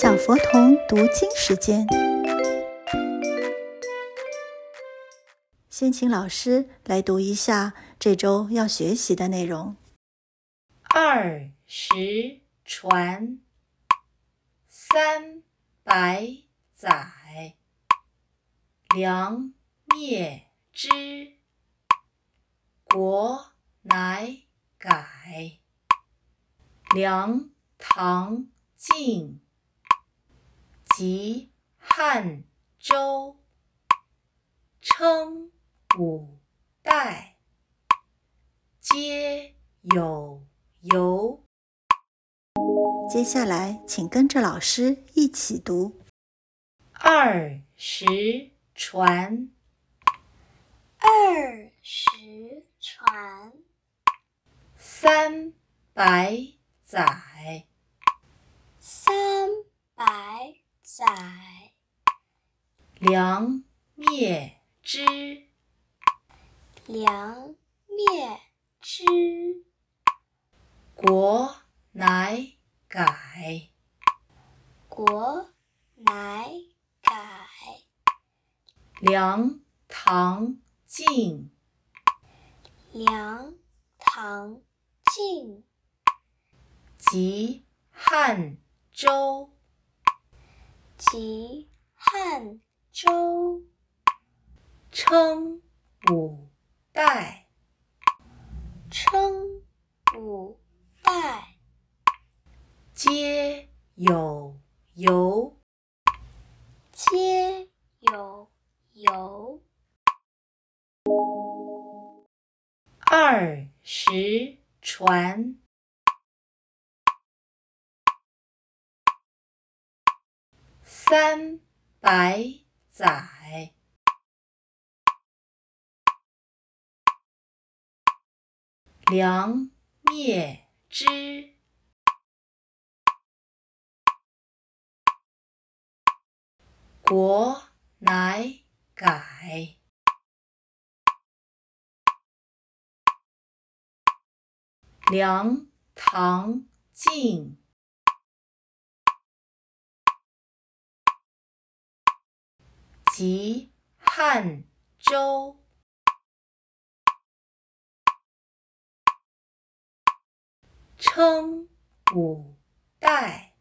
小佛童读经时间，先请老师来读一下这周要学习的内容。二十传，三百载，梁灭之，国乃改。梁唐晋。及汉周，称五代，皆有由。接下来，请跟着老师一起读：二十传，二十传，三百载，三百。载，梁灭之，梁灭之，国乃改，国乃改，梁唐晋，梁唐晋，及汉周。及汉周，称五代，称五代，皆有由，皆有由。二十传。三百载，梁灭之，国乃改。梁唐晋。及汉周，称五代，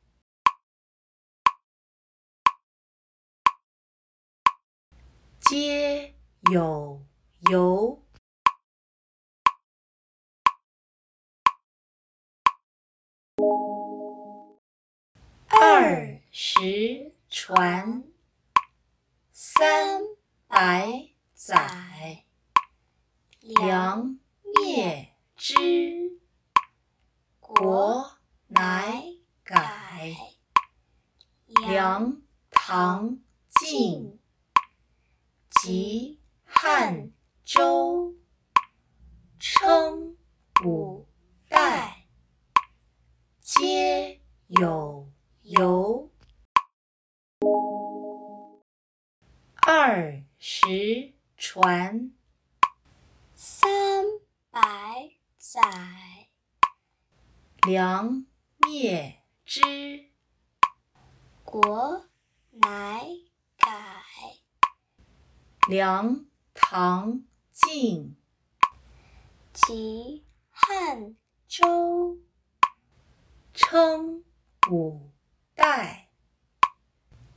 皆有由。二十传。三百载，梁灭之，国乃改。梁唐晋，及汉周，称五代，皆有十传，三百载，梁灭之，国乃改。梁唐晋，及汉周，称五代，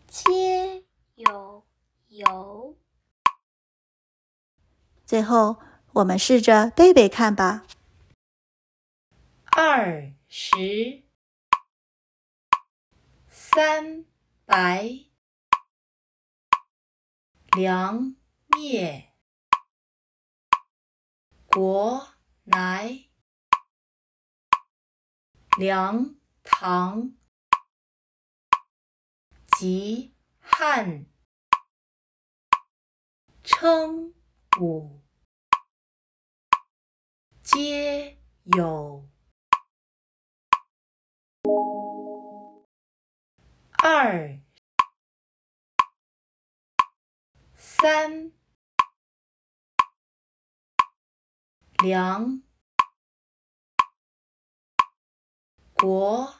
皆有。有。最后，我们试着背背看吧。二十，三百，梁灭，国乃，梁唐，及汉。称五，皆有。二，三，梁，国，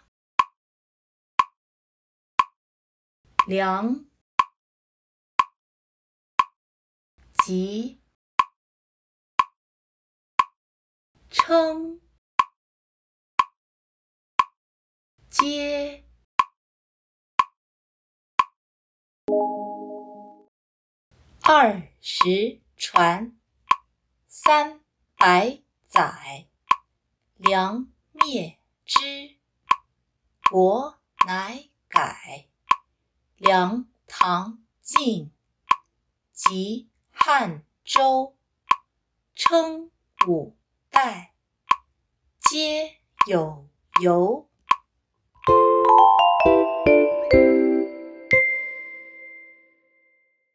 梁唐晋，及汉，称五，皆有。二，三，梁，国，乃，梁唐晋，及汉，梁即称接。二十传，三百载，梁灭之，国乃改。梁唐晋。及汉周，称五代，皆有由。